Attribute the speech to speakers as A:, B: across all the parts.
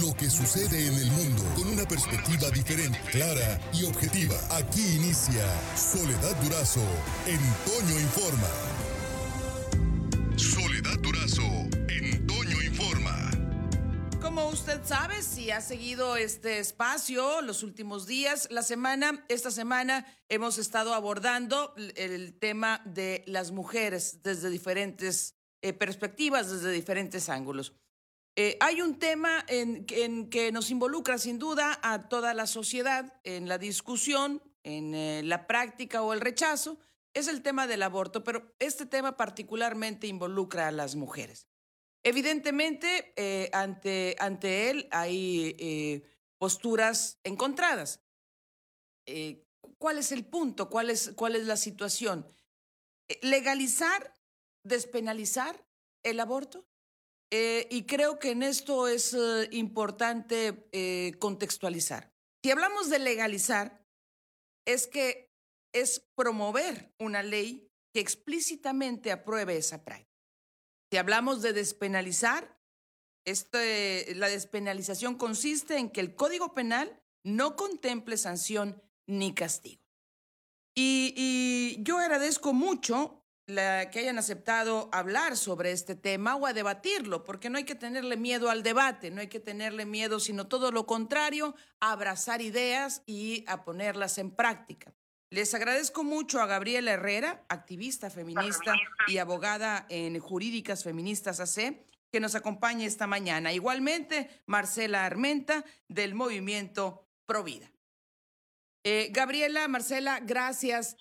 A: lo que sucede en el mundo con una perspectiva diferente, clara y objetiva. Aquí inicia Soledad Durazo en Informa. Soledad Durazo en Informa.
B: Como usted sabe, si ha seguido este espacio los últimos días, la semana, esta semana hemos estado abordando el tema de las mujeres desde diferentes eh, perspectivas, desde diferentes ángulos. Eh, hay un tema en, que nos involucra sin duda a toda la sociedad en la discusión, en eh, la práctica o el rechazo, es el tema del aborto, pero este tema particularmente involucra a las mujeres. Evidentemente, eh, ante, ante él hay posturas encontradas. ¿Cuál es el punto? ¿Cuál es, cuál es la situación? ¿Legalizar, despenalizar el aborto? Eh, y creo que en esto es eh, importante eh, contextualizar. Si hablamos de legalizar, es que es promover una ley que explícitamente apruebe esa práctica. Si hablamos de despenalizar, este, la despenalización consiste en que el Código Penal no contemple sanción ni castigo. y yo agradezco mucho que hayan aceptado hablar sobre este tema o a debatirlo, porque no hay que tenerle miedo al debate, no hay que tenerle miedo, sino todo lo contrario, a abrazar ideas y a ponerlas en práctica. Les agradezco mucho a Gabriela Herrera, activista feminista y abogada en Jurídicas Feministas AC, que nos acompaña esta mañana. Igualmente, Marcela Armenta, del movimiento Provida. Eh, Gabriela, Marcela, gracias.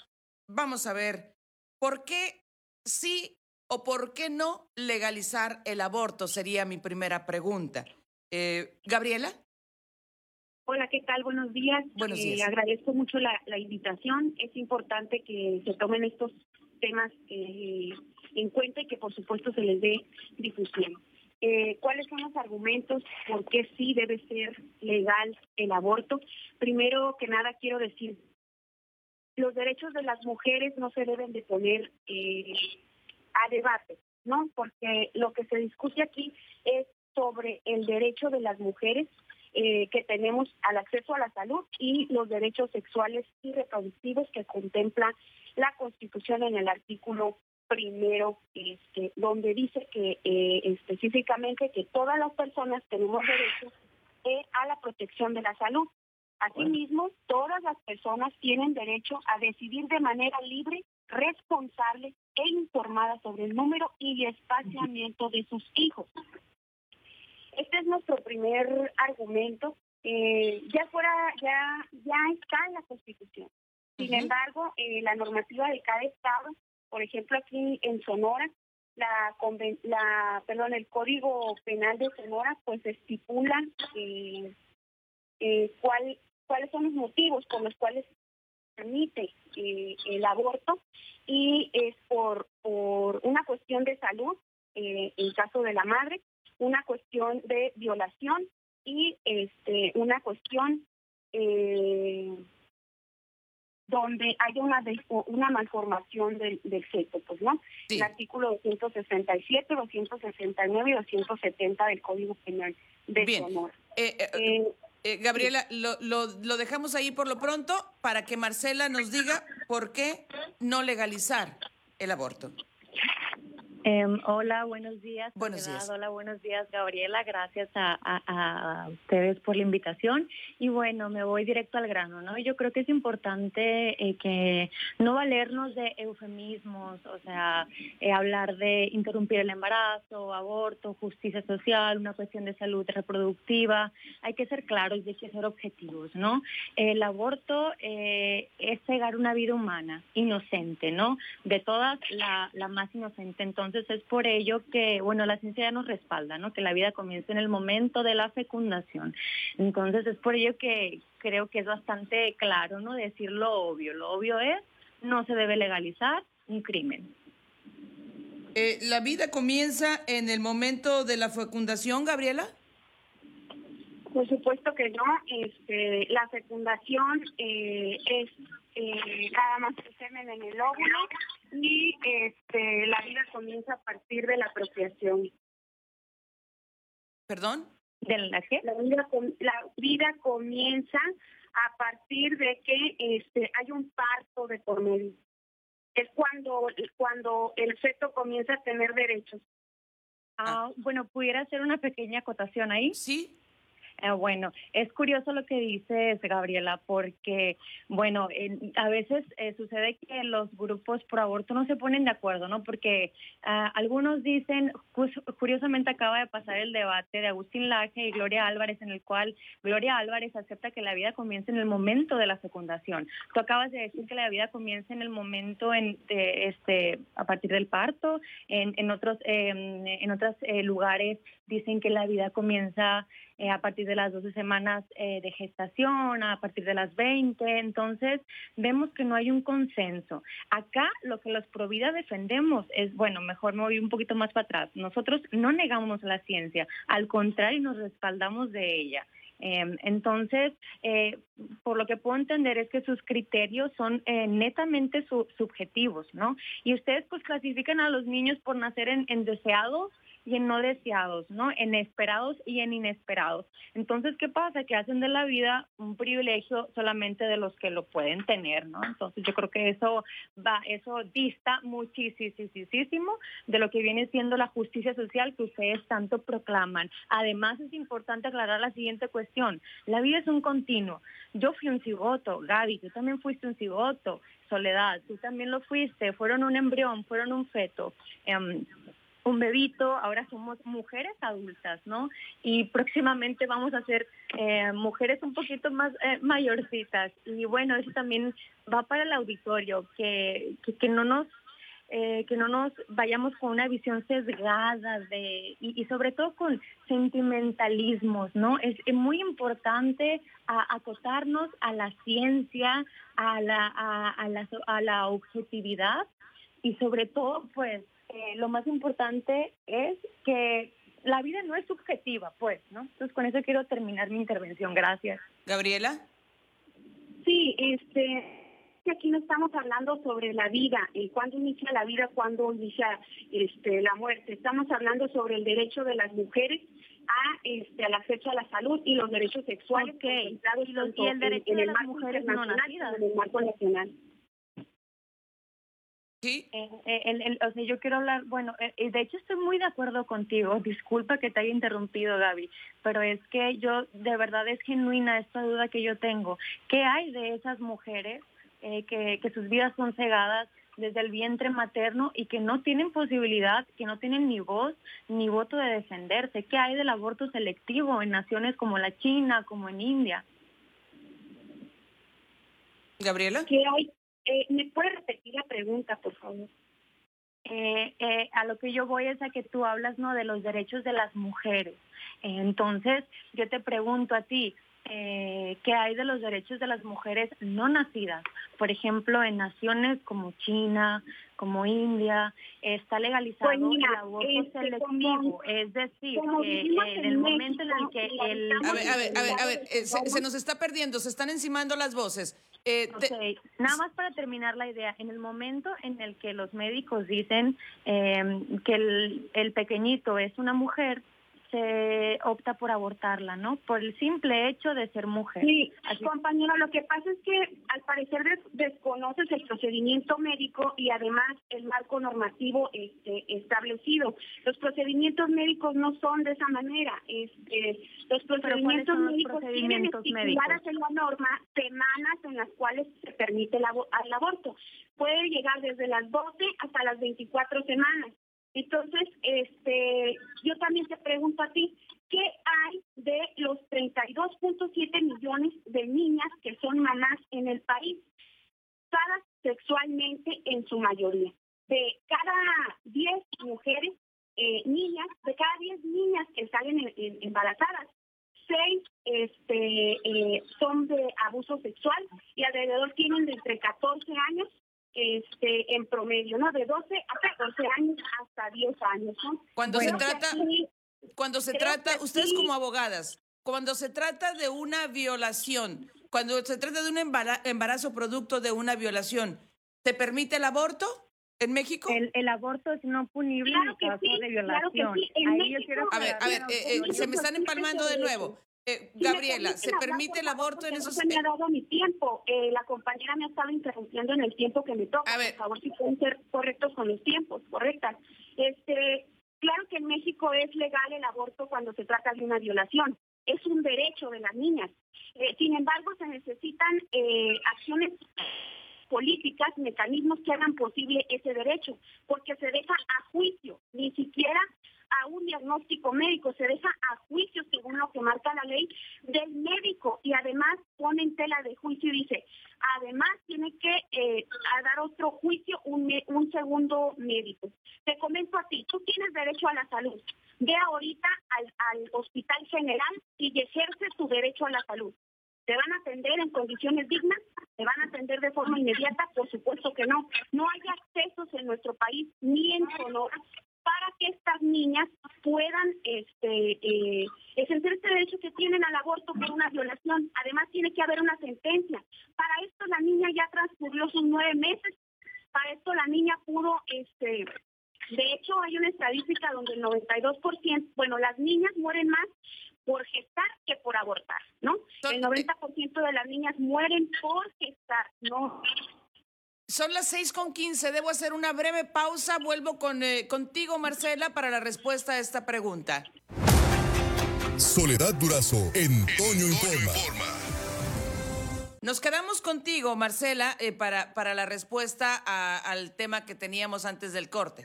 B: Vamos a ver ¿Por qué sí o por qué no legalizar el aborto? Sería mi primera pregunta. Eh, Gabriela.
C: Hola, ¿qué tal? Buenos días.
B: Buenos eh, días.
C: agradezco mucho la, invitación. Es importante que se tomen estos temas eh, en cuenta y que por supuesto se les dé difusión. ¿Cuáles son los argumentos por qué sí debe ser legal el aborto? Primero que nada quiero decir los derechos de las mujeres no se deben de poner eh, a debate, ¿no? Porque lo que se discute aquí es sobre el derecho de las mujeres eh, que tenemos al acceso a la salud y los derechos sexuales y reproductivos que contempla la Constitución en el artículo primero, este, donde dice que eh, específicamente que todas las personas tenemos derecho a la protección de la salud. Asimismo, todas las personas tienen derecho a decidir de manera libre, responsable e informada sobre el número y espaciamiento de sus hijos. Este es nuestro primer argumento. Eh, ya fuera, ya, ya está en la Constitución. Sin embargo, eh, la normativa de cada estado, por ejemplo, aquí en Sonora, la, la perdón, el Código Penal de Sonora, pues estipula eh, eh, cuál cuáles son los motivos por los cuales permite eh, el aborto y es por, por una cuestión de salud, eh, en caso de la madre, una cuestión de violación y este una cuestión eh, donde hay una una malformación del, del feto, pues no. El artículo 267, 269 y 270 del Código Penal de
B: Bien.
C: Sonora.
B: Eh, Gabriela, lo, lo, lo, dejamos ahí por lo pronto para que Marcela nos diga por qué no legalizar el aborto.
D: Em, hola, buenos días.
B: Buenos días.
D: Hola, buenos días, Gabriela. Gracias a, a, ustedes por la invitación. Y bueno, me voy directo al grano, ¿no? Yo creo que es importante eh, que no valernos de eufemismos, o sea, eh, hablar de interrumpir el embarazo, aborto, justicia social, una cuestión de salud reproductiva. Hay que ser claros y hay que ser objetivos, ¿no? El aborto eh, es cegar una vida humana, inocente, ¿no? De todas, la, la más inocente. Entonces, entonces es por ello que, bueno, la ciencia ya nos respalda, ¿no? Que la vida comienza en el momento de la fecundación. Entonces es por ello que creo que es bastante claro, ¿no? Decir lo obvio. Lo obvio es, no se debe legalizar un crimen.
B: Eh, ¿La vida comienza en el momento de la fecundación, Gabriela?
C: Por supuesto que no. Este, la fecundación eh, es eh, nada más el semen en el óvulo y este, la vida comienza a partir de la procreación.
B: ¿Perdón?
D: ¿De la qué?
C: La vida, la vida comienza a partir de que este hay un parto de por medio. Es cuando, cuando el feto comienza a tener derechos.
D: Ah, bueno, pudiera hacer una pequeña acotación ahí.
B: Sí.
D: Eh, bueno, es curioso lo que dices, Gabriela, porque, bueno, a veces eh, sucede que los grupos por aborto no se ponen de acuerdo, ¿no? Porque ah, algunos dicen, curiosamente acaba de pasar el debate de Agustín Laje y Gloria Álvarez, en el cual Gloria Álvarez acepta que la vida comience en el momento de la fecundación. Tú acabas de decir que la vida comienza en el momento en, este, a partir del parto, en, en otros, em, en otros eh, lugares dicen que la vida comienza eh, a partir de las 12 semanas eh, de gestación, a partir de las 20. Entonces, vemos que no hay un consenso. Acá lo que los Provida defendemos es, bueno, mejor me voy un poquito más para atrás. Nosotros no negamos la ciencia, al contrario, nos respaldamos de ella. Em, entonces, eh, por lo que puedo entender es que sus criterios son netamente subjetivos, ¿no? Y ustedes pues clasifican a los niños por nacer en, en deseados y en no deseados, ¿no? En esperados y en inesperados. Entonces, ¿qué pasa? Que hacen de la vida un privilegio solamente de los que lo pueden tener, ¿no? Entonces, yo creo que eso va, eso dista muchísimo de lo que viene siendo la justicia social que ustedes tanto proclaman. Además, es importante aclarar la siguiente cuestión. La vida es un continuo. Yo fui un cigoto, Gaby, tú también fuiste un cigoto, Soledad, tú también lo fuiste, fueron un embrión, fueron un feto. Em, un bebito, ahora somos mujeres adultas, ¿no? Y próximamente vamos a ser eh, mujeres un poquito más eh, mayorcitas. Y bueno, eso también va para el auditorio, que, que, no nos eh, que no nos vayamos con una visión sesgada de y, sobre todo con sentimentalismos, ¿no? Es, muy importante acotarnos a la ciencia, a la, a, la, a la objetividad y sobre todo, pues, eh, lo más importante es que la vida no es subjetiva, pues, ¿no? Entonces, con eso quiero terminar mi intervención. Gracias.
B: Gabriela.
C: Sí, este, aquí no estamos hablando sobre la vida, y cuándo inicia la vida, cuándo inicia este, la muerte. Estamos hablando sobre el derecho de las mujeres a este al acceso a la salud y los derechos sexuales
D: okay. y, los, y el derecho de las mujeres no nacidas
C: en el marco nacional.
B: Sí.
D: Eh, eh, o sea, yo quiero hablar, bueno, eh, de hecho estoy muy de acuerdo contigo, disculpa que te haya interrumpido Gaby, pero es que yo, de verdad es genuina esta duda que yo tengo. ¿Qué hay de esas mujeres que, que sus vidas son cegadas desde el vientre materno y que no tienen posibilidad, que no tienen ni voz ni voto de defenderse? ¿Qué hay del aborto selectivo en naciones como la China, como en India?
B: Gabriela.
C: ¿Qué hay eh, ¿Me puede repetir la pregunta, por favor?
D: Eh, eh, a lo que yo voy es a que tú hablas no de los derechos de las mujeres. entonces, yo te pregunto a ti, eh, ¿qué hay de los derechos de las mujeres no nacidas? Por ejemplo, en naciones como China, como India, está legalizado pues el aborto este, selectivo. es decir, que en el momento en el que el...
B: A ver, a ver, a ver, a ver se, nos está perdiendo, se están encimando las voces. Eh,
D: Nada más para terminar la idea, en el momento en el que los médicos dicen eh, que el, el pequeñito es una mujer, se opta por abortarla, ¿no? Por el simple hecho de ser mujer.
C: Sí, compañero, lo que pasa es que al parecer desconoces el procedimiento médico y además el marco normativo este, establecido. Los procedimientos médicos no son de esa manera. Este, los procedimientos médicos tienen estipuladas en la norma semanas en las cuales se permite el, el aborto. Puede llegar desde las 12 hasta las 24 semanas. Entonces, este, yo también te pregunto a ti, ¿qué hay de los 32.7 millones de niñas que son mamás en el país? Cada sexualmente en su mayoría. De cada 10 mujeres, eh, niñas, de cada 10 niñas que salen embarazadas, 6 este, eh, son de abuso sexual y alrededor tienen de entre 14 años este en promedio, ¿no? De 12 a 14 años hasta 10 años, ¿no?
B: Cuando se trata, cuando se trata, ustedes como abogadas, cuando se trata de una violación, cuando se trata de un embarazo producto de una violación, ¿te permite el aborto? ¿En México?
D: El, aborto es no punible en caso de violación.
B: a ver, a ver, eh, eh, se me están empalmando de nuevo. Eh, Gabriela, ¿se permite el aborto en esos...
C: No se me ha dado mi tiempo. Eh, la compañera me ha estado interrumpiendo en el tiempo que me toca. A ver. Por favor, si pueden ser correctos con los tiempos, correctas. Este, claro que en México es legal el aborto cuando se trata de una violación. Es un derecho de las niñas. Eh, sin embargo, se necesitan acciones políticas, mecanismos que hagan posible ese derecho, porque se deja a juicio, ni siquiera a un diagnóstico médico, se deja a juicio según lo que marca la ley del médico y además pone en tela de juicio y dice, además tiene que eh, dar otro juicio un, un segundo médico. Te comento a ti, tú tienes derecho a la salud. Ve ahorita al, al hospital general y ejerce tu derecho a la salud. ¿Te van a atender en condiciones dignas? ¿Te van a atender de forma inmediata? Por supuesto que no. No hay accesos en nuestro país ni en Sonora para que estas niñas puedan este, eh, ejercer este derecho que tienen al aborto por una violación. Además, tiene que haber una sentencia. Para esto, la niña ya transcurrió sus nueve meses. Para esto, la niña pudo, este, de hecho, hay una estadística donde el 92%, bueno, las niñas mueren más por gestar que por abortar, ¿no? El 90% de las niñas mueren por gestar, no
B: son las seis con quince. Debo hacer una breve pausa. Vuelvo con, eh, contigo, Marcela, para la respuesta a esta pregunta.
A: Soledad Durazo en Toño Informa.
B: Nos quedamos contigo, Marcela, eh, para, para la respuesta al tema que teníamos antes del corte.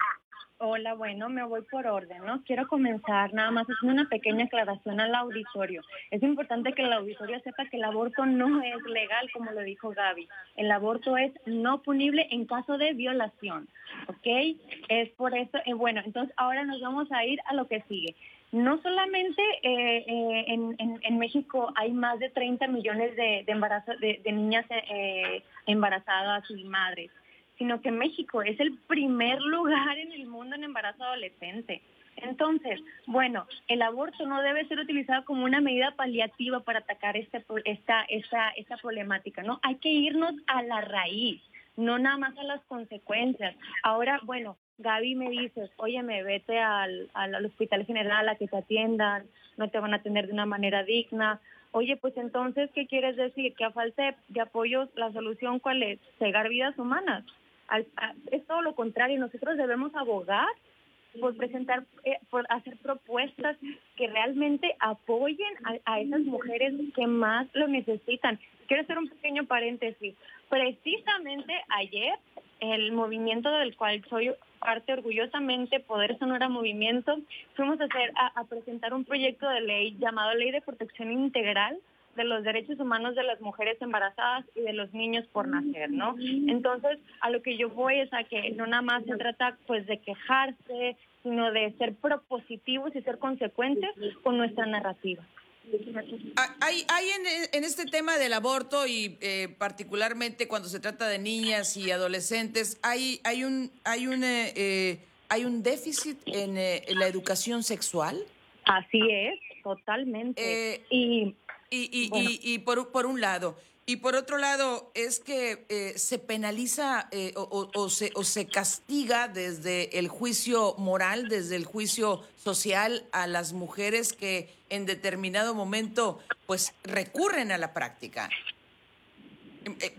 D: Hola, bueno, me voy por orden, ¿no? Quiero comenzar nada más haciendo una pequeña aclaración al auditorio. Es importante que el auditorio sepa que el aborto no es legal, como lo dijo Gaby. El aborto es no punible en caso de violación, ¿ok? Es por eso, eh, bueno, entonces ahora nos vamos a ir a lo que sigue. No solamente eh, eh, en, México hay más de 30 millones de, de, de, niñas embarazadas y madres sino que México es el primer lugar en el mundo en embarazo adolescente. Entonces, bueno, el aborto no debe ser utilizado como una medida paliativa para atacar este, esta, esta, esta problemática, ¿no? Hay que irnos a la raíz, no nada más a las consecuencias. Ahora, bueno, Gaby me dices, oye, me vete al, al, hospital general a que te atiendan, no te van a atender de una manera digna. Oye, pues entonces, ¿qué quieres decir? Que a falta de apoyos, la solución cuál es? Cegar vidas humanas es todo lo contrario, nosotros debemos abogar por presentar, eh, por hacer propuestas que realmente apoyen a, esas mujeres que más lo necesitan. Quiero hacer un pequeño paréntesis. Precisamente ayer, el movimiento del cual soy parte orgullosamente, Poder Sonora Movimiento, fuimos a, hacer, a presentar un proyecto de ley llamado Ley de Protección Integral de los derechos humanos de las mujeres embarazadas y de los niños por nacer, ¿no? Entonces, a lo que yo voy es a que no nada más se trata pues de quejarse, sino de ser propositivos y ser consecuentes con nuestra narrativa.
B: Ah, hay, hay en, este tema del aborto y eh, particularmente cuando se trata de niñas y adolescentes, hay, hay un, hay un, eh, eh, hay un déficit en, la educación sexual.
D: Así es, totalmente. y
B: y, y, y, por, por un lado. Y por otro lado, es que eh, se penaliza eh, o, o, se, o se castiga desde el juicio moral, desde el juicio social a las mujeres que en determinado momento pues recurren a la práctica. Eh,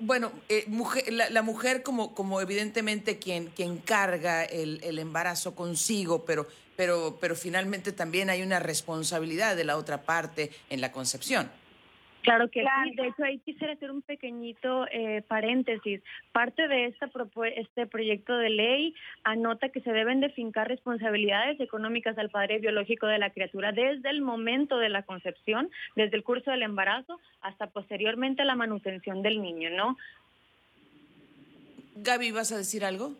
B: bueno, mujer, la, mujer como, como evidentemente quien, quien carga el, el embarazo consigo, pero pero, pero finalmente también hay una responsabilidad de la otra parte en la concepción.
D: Claro que sí. De hecho, ahí quisiera hacer un pequeñito eh, paréntesis. Parte de esta este proyecto de ley anota que se deben de fincar responsabilidades económicas al padre biológico de la criatura desde el momento de la concepción, desde el curso del embarazo hasta posteriormente la manutención del niño, ¿no?
B: Gaby, ¿vas a decir algo?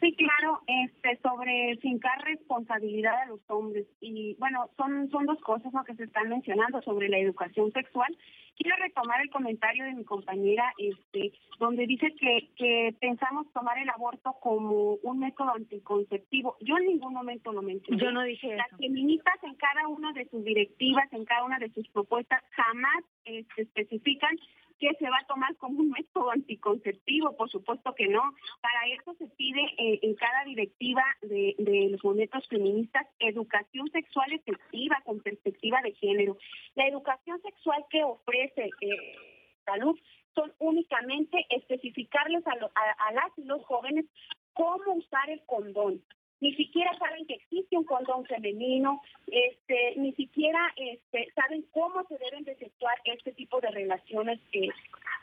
C: Sí, claro, este, sobre fincar responsabilidad a los hombres. Y bueno, son, son dos cosas lo que se están mencionando sobre la educación sexual. Quiero retomar el comentario de mi compañera, este, donde dice que, que pensamos tomar el aborto como un método anticonceptivo. Yo en ningún momento lo mencioné.
D: Yo no dije
C: Las feministas en cada una de sus directivas, en cada una de sus propuestas, jamás este, especifican que se va a tomar como un método anticonceptivo, por supuesto que no. Para eso se pide eh, en cada directiva de, los movimientos feministas educación sexual efectiva con perspectiva de género. La educación sexual que ofrece eh, salud son únicamente especificarles a, a las y los jóvenes cómo usar el condón, ni siquiera saben que existe un condón femenino, este, ni siquiera este, saben cómo se deben de efectuar este tipo de relaciones eh,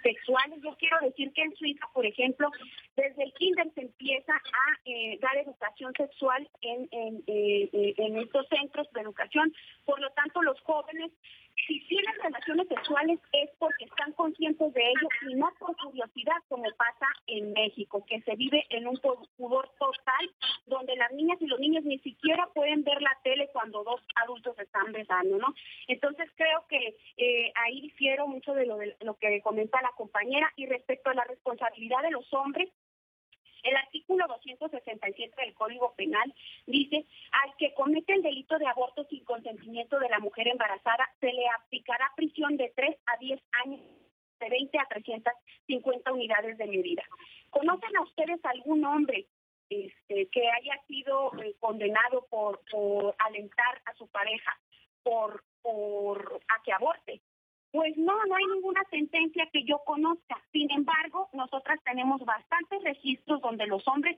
C: sexuales. Yo quiero decir que en Suiza, por ejemplo, desde el kinder se empieza a eh, dar educación sexual eh, en estos centros de educación. Por lo tanto, los jóvenes si tienen relaciones sexuales es porque están conscientes de ello y no por curiosidad como pasa en México, que se vive en un pudor total donde las niñas y los niños ni siquiera pueden ver la tele cuando dos adultos están besando, ¿no? Entonces creo que eh, ahí difiero mucho de lo, de lo que comenta la compañera y respecto a la responsabilidad de los hombres, 167 del Código Penal dice, al que comete el delito de aborto sin consentimiento de la mujer embarazada, se le aplicará prisión de 3 a 10 años de 20 a 350 unidades de medida. ¿Conocen a ustedes algún hombre este, que haya sido eh, condenado por, alentar a su pareja por, por a que aborte? Pues no, no hay ninguna sentencia que yo conozca. Sin embargo, nosotras tenemos bastantes registros donde los hombres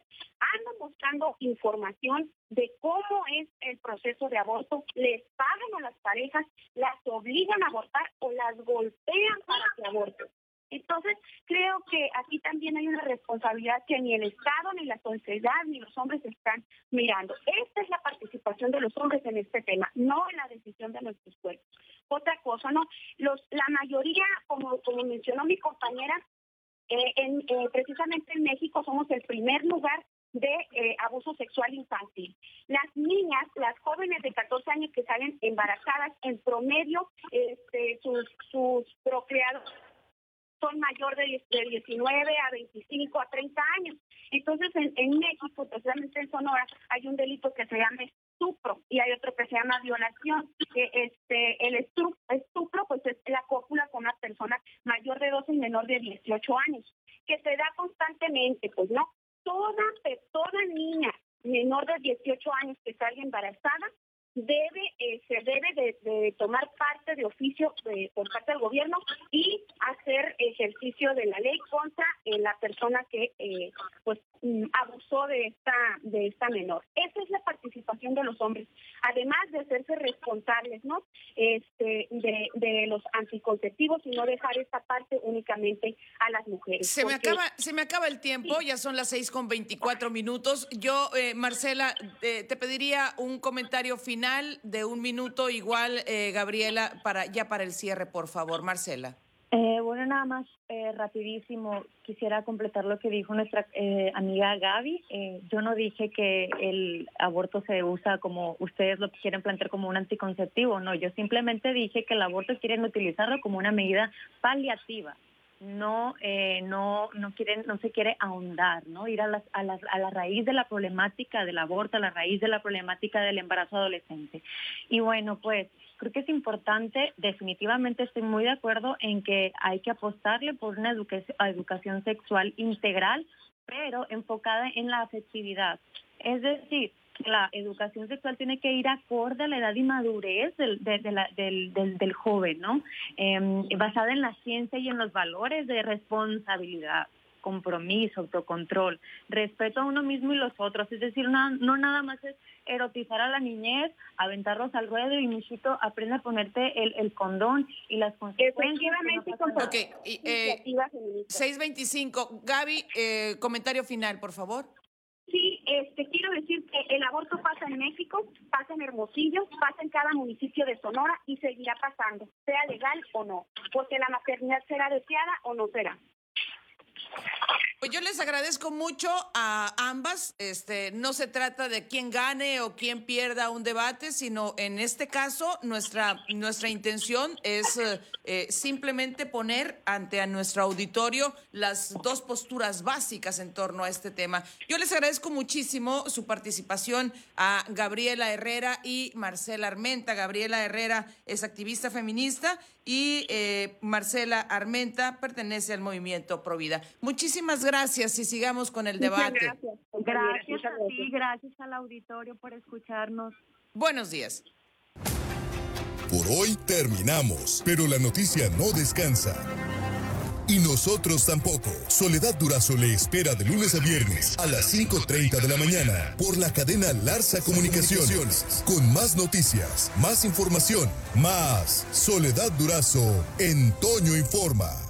C: andan buscando información de cómo es el proceso de aborto, les pagan a las parejas, las obligan a abortar o las golpean para que aborten. Entonces, creo que aquí también hay una responsabilidad que ni el Estado, ni la sociedad, ni los hombres están mirando. Esta es la participación de los hombres en este tema, no en la decisión de nuestros cuerpos. Otra cosa, ¿no? Los, la mayoría, como, como mencionó mi compañera, eh, en, eh, precisamente en México somos el primer lugar de eh, abuso sexual infantil. Las niñas, las jóvenes de 14 años que salen embarazadas, en promedio, este, sus, sus procreados son mayor de, de 19 a 25 a 30 años. Entonces, en, en México, especialmente en Sonora, hay un delito que se llama estupro y hay otro que se llama violación. Que este, el estupro, pues es la cópula con una persona mayor de 12 y menor de 18 años, que se da constantemente, pues no. Toda, toda niña menor de 18 años que salga embarazada debe eh, se debe de, tomar parte de oficio eh, por parte del gobierno y hacer ejercicio de la ley contra eh, la persona que pues abusó de esta de esta menor. Esa es la participación de los hombres además de hacerse responsables no este de, de los anticonceptivos y no dejar esta parte únicamente a las mujeres
B: se me acaba se me acaba el tiempo ya son las seis con 24 minutos. Yo Marcela te pediría un comentario final de un minuto igual, eh, Gabriela, para ya para el cierre, por favor, Marcela.
D: Eh, bueno, nada más eh, rapidísimo, quisiera completar lo que dijo nuestra eh, amiga Gaby. yo no dije que el aborto se usa como ustedes lo quieren plantear como un anticonceptivo, no, yo simplemente dije que el aborto quieren utilizarlo como una medida paliativa no eh, no no quieren no se quiere ahondar no ir a, las, a, las, a la raíz de la problemática del aborto a la raíz de la problemática del embarazo adolescente. Y bueno pues creo que es importante definitivamente estoy muy de acuerdo en que hay que apostarle por una educación, educación sexual integral pero enfocada en la afectividad. Es decir la educación sexual tiene que ir acorde a la edad y madurez del, del, del, joven, ¿no? Em, basada en la ciencia y en los valores de responsabilidad compromiso, autocontrol, respeto a uno mismo y los otros. Es decir, no, no nada más es erotizar a la niñez, aventarlos al ruedo y mijito, aprende a ponerte el, el condón y las consecuencias.
B: Ok, eh, 625. Gaby, eh, comentario final, por favor.
C: Este, quiero decir que el aborto pasa en México, pasa en Hermosillo, pasa en cada municipio de Sonora y seguirá pasando, sea legal o no, porque la maternidad será deseada o no será.
B: Pues yo les agradezco mucho a ambas. Este, no se trata de quién gane o quién pierda un debate, sino en este caso nuestra, nuestra intención es eh, eh, simplemente poner ante a nuestro auditorio las dos posturas básicas en torno a este tema. Yo les agradezco muchísimo su participación a Gabriela Herrera y Marcela Armenta. Gabriela Herrera es activista feminista y eh, Marcela Armenta pertenece al movimiento Provida. Muchísimas gracias y sigamos con el debate.
D: Gracias, gracias a ti, gracias al auditorio por escucharnos.
B: Buenos días.
A: Por hoy terminamos, pero la noticia no descansa. Y nosotros tampoco. Soledad Durazo le espera de lunes a viernes a las 5.30 de la mañana por la cadena Larsa Comunicaciones. Con más noticias, más información, más Soledad Durazo en Toño Informa.